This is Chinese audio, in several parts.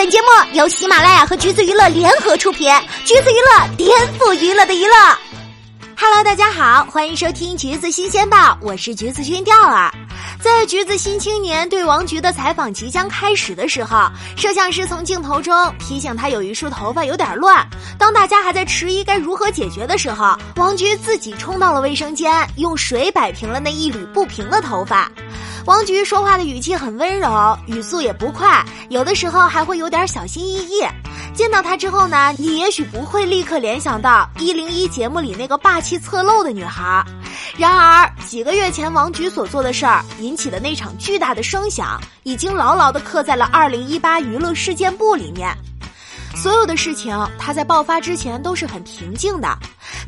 本节目由喜马拉雅和橘子娱乐联合出品，橘子娱乐颠覆娱乐的娱乐。Hello，大家好，欢迎收听橘子新鲜报，我是橘子君钓儿。在橘子新青年对王菊的采访即将开始的时候，摄像师从镜头中提醒他有一束头发有点乱。当大家还在迟疑该如何解决的时候，王菊自己冲到了卫生间，用水摆平了那一缕不平的头发。王菊说话的语气很温柔，语速也不快，有的时候还会有点小心翼翼。见到她之后呢，你也许不会立刻联想到一零一节目里那个霸气侧漏的女孩。然而几个月前王菊所做的事儿引起的那场巨大的声响，已经牢牢地刻在了二零一八娱乐事件簿里面。所有的事情，他在爆发之前都是很平静的。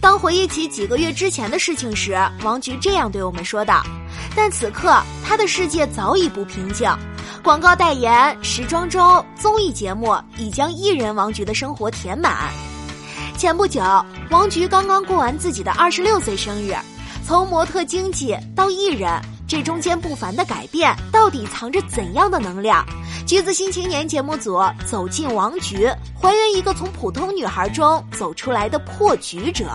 当回忆起几个月之前的事情时，王菊这样对我们说道。但此刻，他的世界早已不平静。广告代言、时装周、综艺节目已将艺人王菊的生活填满。前不久，王菊刚刚过完自己的二十六岁生日。从模特经济到艺人，这中间不凡的改变，到底藏着怎样的能量？橘子新青年节目组走进王菊，还原一个从普通女孩中走出来的破局者。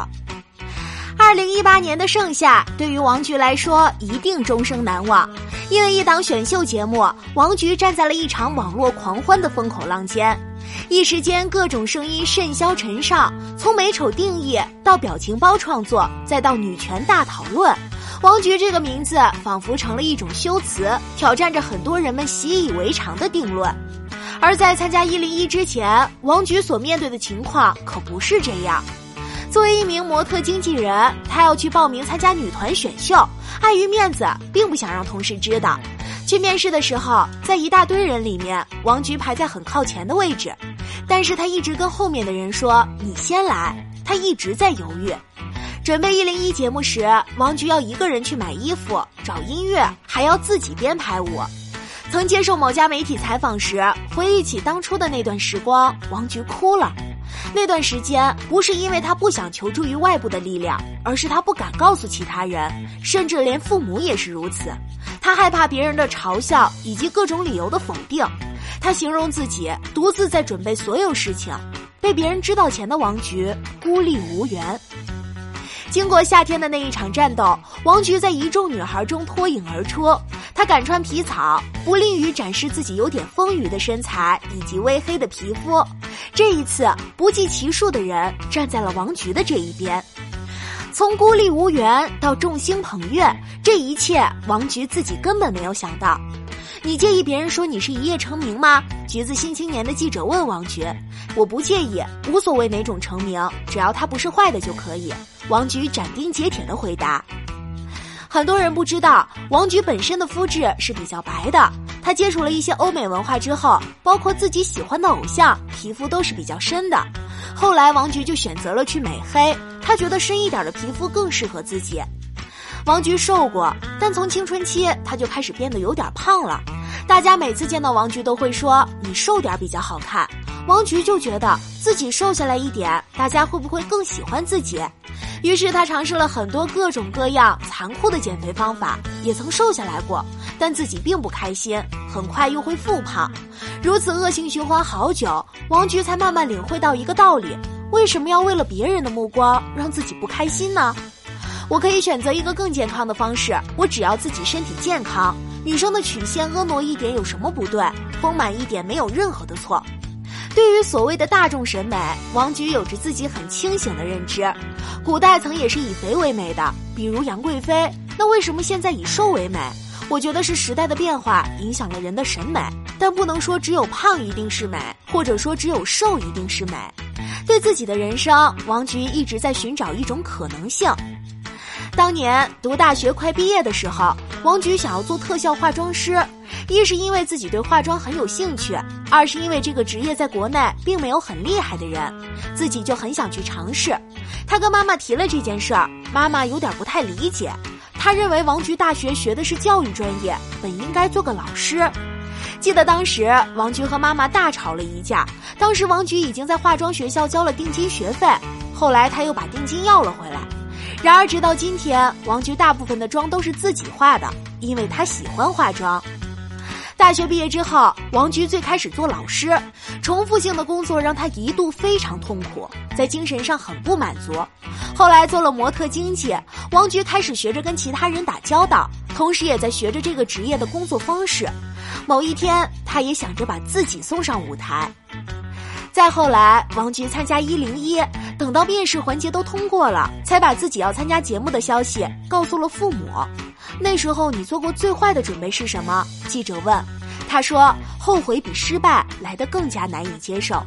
二零一八年的盛夏，对于王菊来说一定终生难忘。因为一档选秀节目，王菊站在了一场网络狂欢的风口浪尖，一时间各种声音甚嚣尘上。从美丑定义到表情包创作，再到女权大讨论，王菊这个名字仿佛成了一种修辞，挑战着很多人们习以为常的定论。而在参加一零一之前，王菊所面对的情况可不是这样。作为一名模特经纪人，他要去报名参加女团选秀，碍于面子，并不想让同事知道。去面试的时候，在一大堆人里面，王菊排在很靠前的位置，但是他一直跟后面的人说：“你先来。”他一直在犹豫。准备一零一节目时，王菊要一个人去买衣服、找音乐，还要自己编排舞。曾接受某家媒体采访时，回忆起当初的那段时光，王菊哭了。那段时间不是因为他不想求助于外部的力量，而是他不敢告诉其他人，甚至连父母也是如此。他害怕别人的嘲笑以及各种理由的否定。他形容自己独自在准备所有事情，被别人知道前的王菊孤立无援。经过夏天的那一场战斗，王菊在一众女孩中脱颖而出。她敢穿皮草，不吝于展示自己有点丰腴的身材以及微黑的皮肤。这一次，不计其数的人站在了王菊的这一边。从孤立无援到众星捧月，这一切王菊自己根本没有想到。你介意别人说你是一夜成名吗？橘子新青年的记者问王菊。我不介意，无所谓哪种成名，只要他不是坏的就可以。王菊斩钉截铁的回答。很多人不知道，王菊本身的肤质是比较白的。她接触了一些欧美文化之后，包括自己喜欢的偶像，皮肤都是比较深的。后来，王菊就选择了去美黑，她觉得深一点的皮肤更适合自己。王菊瘦过，但从青春期她就开始变得有点胖了。大家每次见到王菊都会说：“你瘦点比较好看。”王菊就觉得自己瘦下来一点，大家会不会更喜欢自己？于是她尝试了很多各种各样残酷的减肥方法，也曾瘦下来过，但自己并不开心，很快又会复胖，如此恶性循环好久，王菊才慢慢领会到一个道理：为什么要为了别人的目光让自己不开心呢？我可以选择一个更健康的方式，我只要自己身体健康。女生的曲线婀娜一点有什么不对？丰满一点没有任何的错。对于所谓的大众审美，王菊有着自己很清醒的认知。古代曾也是以肥为美的，比如杨贵妃。那为什么现在以瘦为美？我觉得是时代的变化影响了人的审美，但不能说只有胖一定是美，或者说只有瘦一定是美。对自己的人生，王菊一直在寻找一种可能性。当年读大学快毕业的时候，王菊想要做特效化妆师。一是因为自己对化妆很有兴趣，二是因为这个职业在国内并没有很厉害的人，自己就很想去尝试。他跟妈妈提了这件事儿，妈妈有点不太理解，他认为王菊大学学的是教育专业，本应该做个老师。记得当时王菊和妈妈大吵了一架，当时王菊已经在化妆学校交了定金学费，后来他又把定金要了回来。然而直到今天，王菊大部分的妆都是自己化的，因为她喜欢化妆。大学毕业之后，王菊最开始做老师，重复性的工作让她一度非常痛苦，在精神上很不满足。后来做了模特经纪，王菊开始学着跟其他人打交道，同时也在学着这个职业的工作方式。某一天，她也想着把自己送上舞台。再后来，王菊参加一零一，等到面试环节都通过了，才把自己要参加节目的消息告诉了父母。那时候你做过最坏的准备是什么？记者问。他说：“后悔比失败来得更加难以接受。”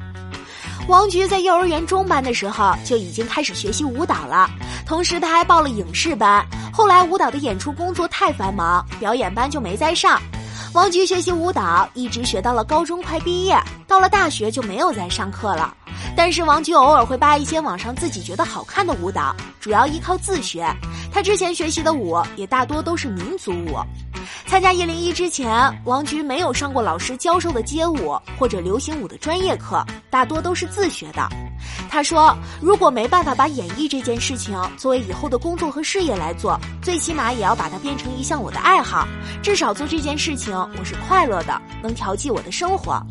王菊在幼儿园中班的时候就已经开始学习舞蹈了，同时他还报了影视班。后来舞蹈的演出工作太繁忙，表演班就没再上。王菊学习舞蹈一直学到了高中快毕业，到了大学就没有再上课了。但是王菊偶尔会扒一些网上自己觉得好看的舞蹈，主要依靠自学。他之前学习的舞也大多都是民族舞。参加一零一之前，王菊没有上过老师教授的街舞或者流行舞的专业课，大多都是自学的。他说：“如果没办法把演艺这件事情作为以后的工作和事业来做，最起码也要把它变成一项我的爱好。至少做这件事情我是快乐的，能调剂我的生活。”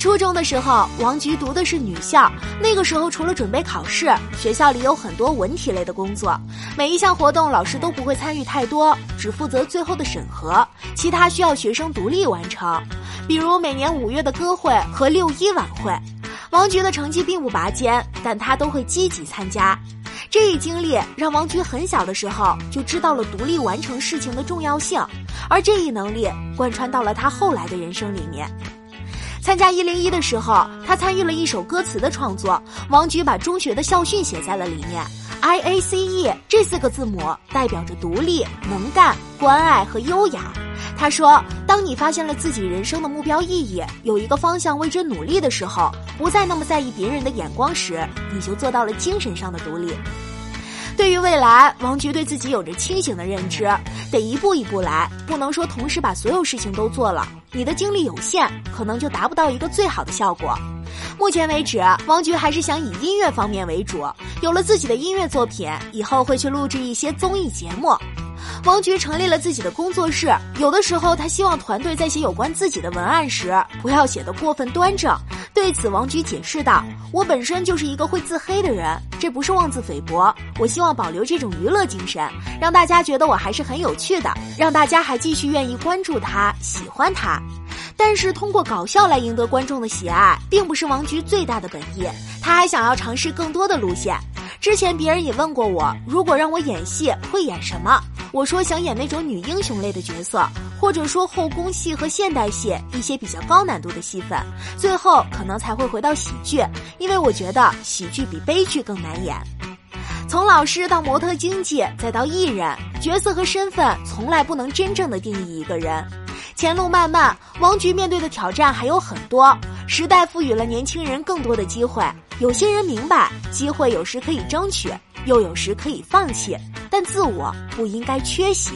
初中的时候，王菊读的是女校。那个时候，除了准备考试，学校里有很多文体类的工作。每一项活动，老师都不会参与太多，只负责最后的审核，其他需要学生独立完成。比如每年五月的歌会和六一晚会，王菊的成绩并不拔尖，但她都会积极参加。这一经历让王菊很小的时候就知道了独立完成事情的重要性，而这一能力贯穿到了她后来的人生里面。参加一零一的时候，他参与了一首歌词的创作。王菊把中学的校训写在了里面，I A C E 这四个字母代表着独立、能干、关爱和优雅。他说：“当你发现了自己人生的目标意义，有一个方向为之努力的时候，不再那么在意别人的眼光时，你就做到了精神上的独立。”对于未来，王菊对自己有着清醒的认知，得一步一步来，不能说同时把所有事情都做了。你的精力有限，可能就达不到一个最好的效果。目前为止，王菊还是想以音乐方面为主，有了自己的音乐作品，以后会去录制一些综艺节目。王菊成立了自己的工作室，有的时候他希望团队在写有关自己的文案时，不要写得过分端正。对此，王菊解释道：“我本身就是一个会自黑的人，这不是妄自菲薄。我希望保留这种娱乐精神，让大家觉得我还是很有趣的，让大家还继续愿意关注他、喜欢他。但是，通过搞笑来赢得观众的喜爱，并不是王菊最大的本意。他还想要尝试更多的路线。之前别人也问过我，如果让我演戏，会演什么？”我说想演那种女英雄类的角色，或者说后宫戏和现代戏一些比较高难度的戏份，最后可能才会回到喜剧，因为我觉得喜剧比悲剧更难演。从老师到模特经纪再到艺人，角色和身份从来不能真正的定义一个人。前路漫漫，王菊面对的挑战还有很多。时代赋予了年轻人更多的机会，有些人明白，机会有时可以争取，又有时可以放弃。但自我不应该缺席。